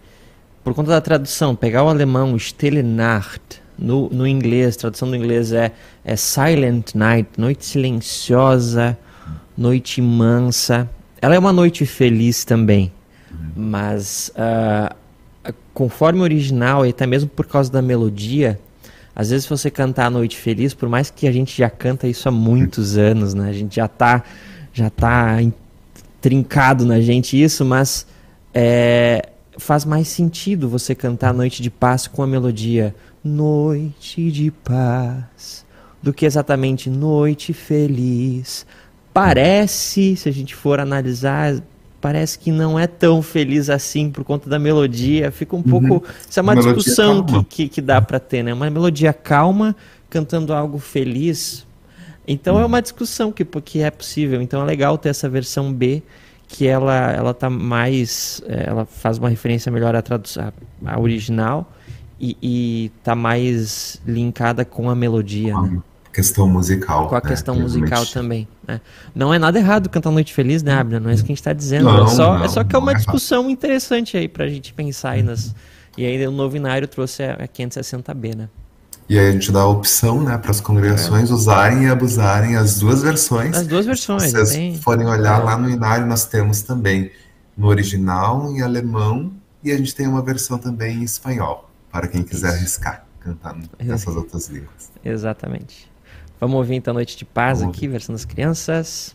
por conta da tradução, pegar o alemão Stille Nacht, no, no inglês, tradução do inglês é, é Silent Night, noite silenciosa, noite mansa. Ela é uma noite feliz também, mas ah, conforme o original, e até mesmo por causa da melodia, às vezes você cantar a Noite Feliz, por mais que a gente já canta isso há muitos <laughs> anos, né? A gente já tá, já tá trincado na gente isso, mas é, faz mais sentido você cantar Noite de Paz com a melodia Noite de Paz do que exatamente Noite Feliz. Parece, se a gente for analisar, parece que não é tão feliz assim por conta da melodia. Fica um pouco. Isso é uma Melodia discussão que, que, que dá pra ter, né? Uma melodia calma, cantando algo feliz. Então é uma discussão que, que é possível. Então é legal ter essa versão B, que ela, ela tá mais. eh, Ela faz uma referência melhor à tradução à original e, e tá mais linkada com a melodia, né? Questão musical. Com a né, questão que musical também. né? Não é nada errado cantar Noite Feliz, né, Abner? Não é isso que a gente está dizendo. Não, é, só, não, é só que é uma é discussão interessante aí pra gente pensar aí nas. E aí o novo inário trouxe a a 560B, né? E aí a gente dá a opção, né, para as congregações usarem e abusarem as duas versões. As duas versões, Se vocês tem- forem olhar lá no Inário, nós temos também no original, em alemão, e a gente tem uma versão também em espanhol, para quem quiser Isso. arriscar cantar nessas outras línguas. Exatamente. Vamos ouvir então Noite de Paz Vamos aqui, versão das crianças.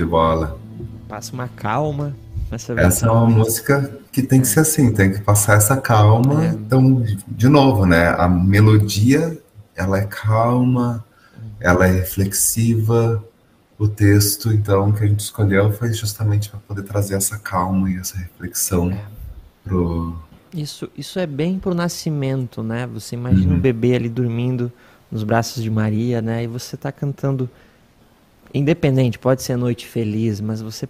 De bola. Passa uma calma nessa Essa é uma música que tem que ser assim, tem que passar essa calma. É. Então, de novo, né? A melodia, ela é calma, ela é reflexiva. O texto, então, que a gente escolheu foi justamente para poder trazer essa calma e essa reflexão É. pro. Isso, isso é bem pro nascimento, né? Você imagina Uhum. um bebê ali dormindo nos braços de Maria, né? E você tá cantando independente, pode ser noite feliz, mas você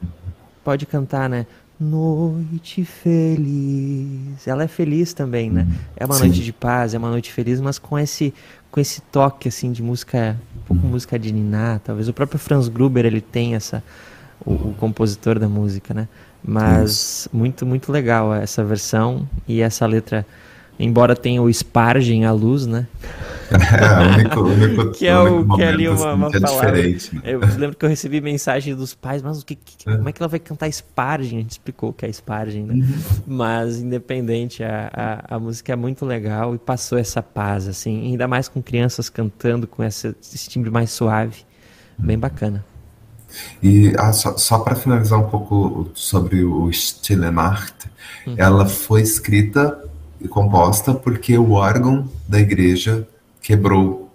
pode cantar, né? Noite feliz. Ela é feliz também, né? É uma Sim. noite de paz, é uma noite feliz, mas com esse com esse toque assim de música, um pouco música de niná, talvez o próprio Franz Gruber ele tem essa o, o compositor da música, né? Mas muito muito legal essa versão e essa letra, embora tenha o Spargem à luz, né? <laughs> É, o único, Que é o que é ali uma, assim, uma é palavra. né? Eu lembro que eu recebi mensagem dos pais, mas o que, que- como é que ela vai cantar Spargem? A gente explicou o que é Spargem, né? Mas independente, a, a, a música é muito legal e passou essa paz, assim, ainda mais com crianças cantando com essa, esse timbre mais suave, bem bacana. E ah, só, só para finalizar um pouco sobre o Stille Nacht, Uhum. ela foi escrita e composta porque o órgão da igreja quebrou.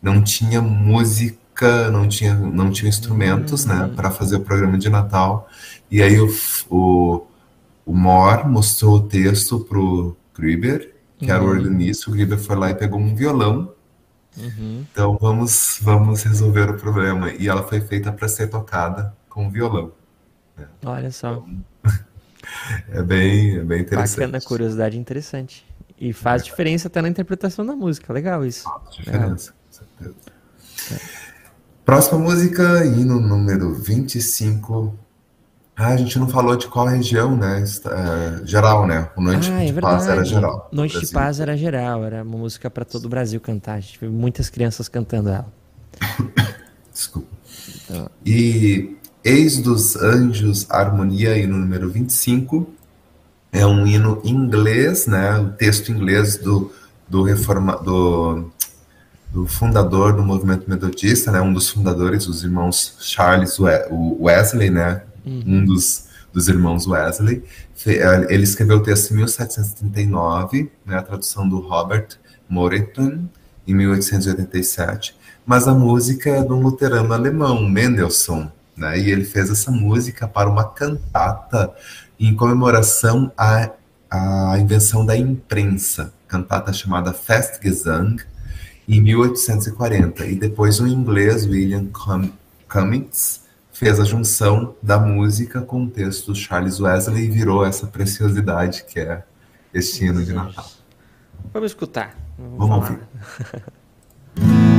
Não tinha música, não tinha, não tinha instrumentos, né, Uhum. para fazer o programa de Natal. E aí o, o, o Mor mostrou o texto pro Gruber, que era o Uhum. organista. O Gruber foi lá e pegou um violão Uhum. então vamos, vamos resolver o problema. E ela foi feita para ser tocada com violão. Olha só, É bem, é bem interessante. bacana, curiosidade interessante. E faz diferença até na interpretação da música, legal isso. Faz diferença, com certeza. Próxima música, hino número 25. Ah, a gente não falou de qual região, né? É, geral, né? O Noite Ah, é de Paz era geral. Noite de. Paz era geral, era uma música para todo o Brasil cantar. A gente viu muitas crianças cantando ela. <coughs> Desculpa. Então. E Eis dos Anjos, Harmonia, hino número 25. É um hino inglês, né? O texto inglês do, do, reforma, do, do fundador do movimento metodista, né? Um dos fundadores, os irmãos Charles Wesley, né? Um dos, dos irmãos Wesley. Eh, Ele escreveu o texto em 1739, né? A tradução do Robert Moreton, em 1887. Mas a música é de um luterano alemão, Mendelssohn, né? E ele fez essa música para uma cantata em comemoração à, à invenção da imprensa, cantata chamada Festgesang, em 1840. E depois o inglês William Cum- Cummings fez a junção da música com o texto do Charles Wesley e virou essa preciosidade que é este hino de Natal. Vamos escutar. Vamos falar. ouvir. <laughs>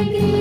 alegria,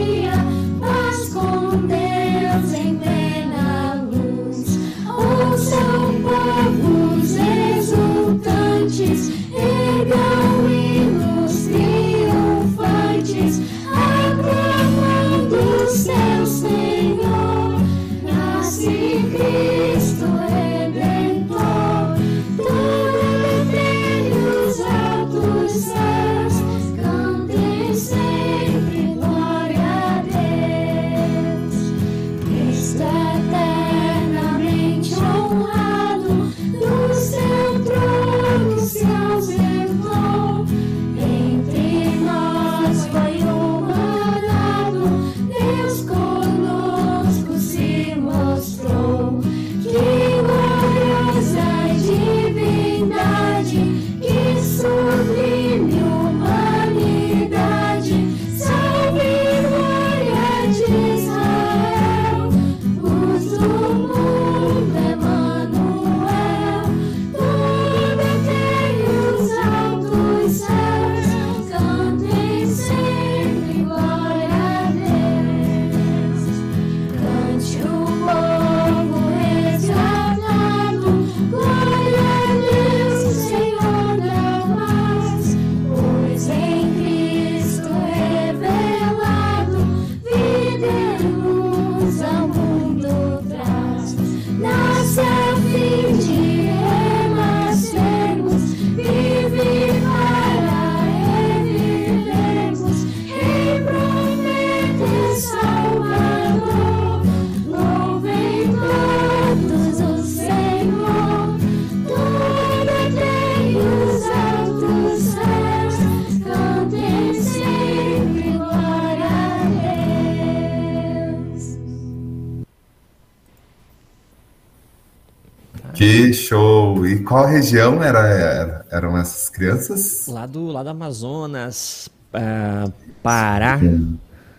show! E qual região era, era- eram essas crianças? Lá do, lá do Amazonas, ah, Pará,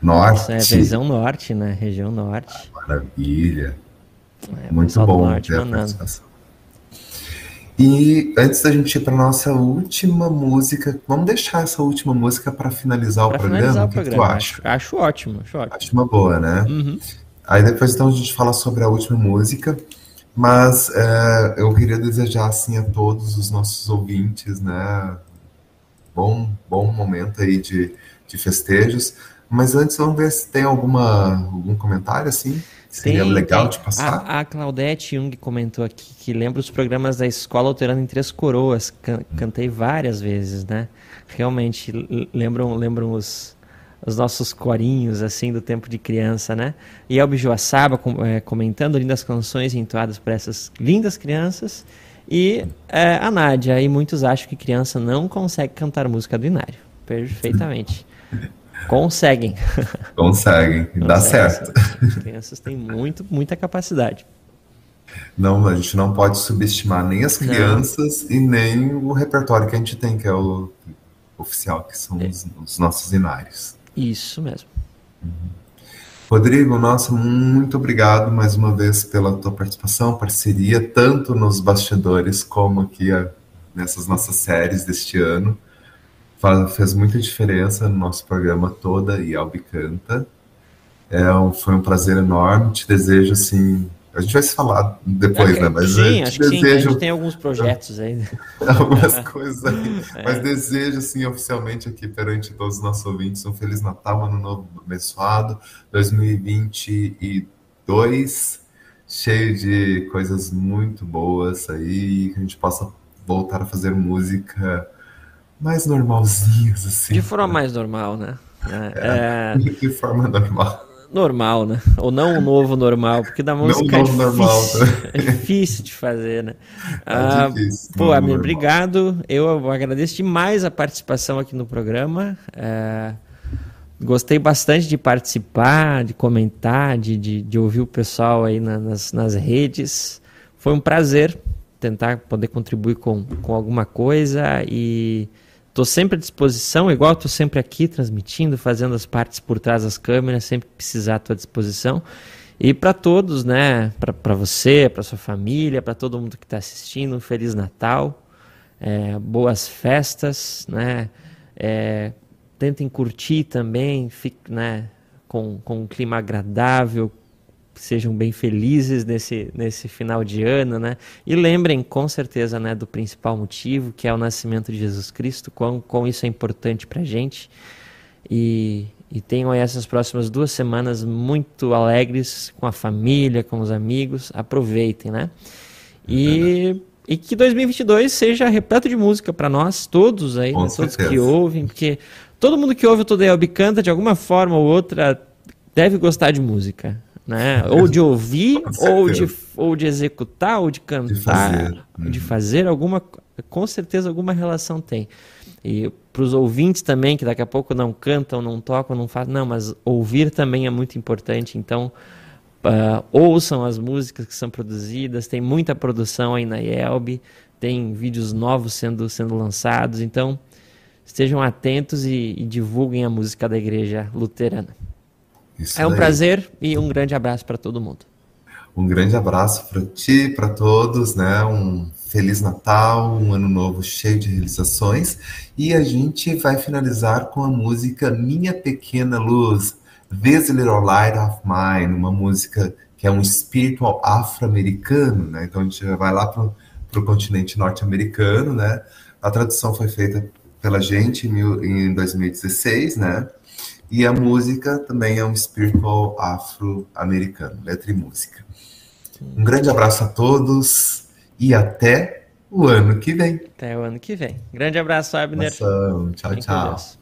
Norte. é a região norte, né? Região norte. Maravilha. É, o Muito bom norte ter a mandando. participação. E antes da gente ir para nossa última música, vamos deixar essa última música para finalizar o Pra programa? finalizar o o que, que tu programa, acha? acho, acho ótimo, acho ótimo. Acho uma boa, né? Uhum. Aí depois então a gente fala sobre a última música, mas é, eu queria desejar assim a todos os nossos ouvintes, né? Bom, bom momento aí de, de festejos. Mas antes vamos ver se tem alguma algum comentário assim. Seria Tem- legal tem. de passar. A, a Claudete Jung comentou aqui que lembra os programas da Escola Luterana em Três Coroas. Can- cantei várias vezes, né? Realmente lembram, lembram os, os nossos corinhos, assim, do tempo de criança, né? E Elbi Joaçaba com- eh, comentando lindas canções entoadas por essas lindas crianças. E eh, a Nádia, e muitos acham que criança não consegue cantar música do Inário. Perfeitamente. Conseguem. <laughs> Conseguem, dá Conseguem, certo. As crianças têm muito, muita capacidade. Não, a gente não pode subestimar nem as Não. crianças e nem o repertório que a gente tem, que é o oficial, que são os, os nossos inários. Isso mesmo. Rodrigo, nossa, muito obrigado mais uma vez pela tua participação, parceria, tanto nos bastidores como aqui a- nessas nossas séries deste ano. Fa- Fez muita diferença no nosso programa toda e Albicanta. É um, foi um prazer enorme. Te desejo assim. A gente vai se falar depois, né? Mas sim, acho que sim. A desejo gente tem alguns <laughs> projetos aí. algumas coisas aí. É. Mas desejo, assim, oficialmente aqui perante todos os nossos ouvintes, um Feliz Natal, um Ano Novo abençoado, 2022, cheio de coisas muito boas aí, que a gente possa voltar a fazer música mais normalzinhas, assim. De forma mais normal, né? É, é, <laughs> De forma normal. Normal, né? Ou não o novo normal, porque da música novo é, normal, difícil, né? <laughs> é difícil de fazer, né? É Ah, difícil. Pô, normal. obrigado. Eu agradeço demais a participação aqui no programa. É, gostei bastante de participar, de comentar, de, de, de ouvir o pessoal aí na- nas, nas redes. Foi um prazer tentar poder contribuir com, com alguma coisa e estou sempre à disposição, igual estou sempre aqui transmitindo, fazendo as partes por trás das câmeras, sempre precisar à tua disposição. E para todos, né? Para você, para sua família, para todo mundo que está assistindo, um Feliz Natal, é, boas festas, né? É, tentem curtir também, fique, né? Com, com um clima agradável, sejam bem felizes nesse, nesse final de ano, né? E lembrem, com certeza, né, do principal motivo, que é o nascimento de Jesus Cristo, quão, quão isso é importante para gente. E, e tenham aí essas próximas duas semanas muito alegres com a família, com os amigos. Aproveitem, né? E, e que 2022 seja repleto de música para nós, todos aí, né? todos que ouvem, porque todo mundo que ouve o Todo Elbe canta, de alguma forma ou outra, deve gostar de música. Né? Ou de ouvir, ou de, ou de executar, ou de cantar, fazer. de Uhum. fazer alguma, com certeza alguma relação tem. E para os ouvintes também, que daqui a pouco não cantam, não tocam, não fazem, não, mas ouvir também é muito importante. Então, ah, ouçam as músicas que são produzidas, tem muita produção aí na IELB, tem vídeos novos sendo, sendo lançados, então estejam atentos e, e divulguem a música da igreja luterana. Isso É um daí. prazer e um grande abraço para todo mundo. Um grande abraço para ti, para todos, né? Um feliz Natal, um ano novo cheio de realizações. E a gente vai finalizar com a música Minha Pequena Luz, This Little Light of Mine, uma música que é um spiritual afro-americano, né? Então a gente vai lá para o continente norte-americano, né? A tradução foi feita pela gente em 2016, né? E a música também é um spiritual afro-americano, letra e música. Um grande abraço a todos e até o ano que vem. Até o ano que vem. Grande abraço, Abner. Abração. Tchau, Fiquem tchau.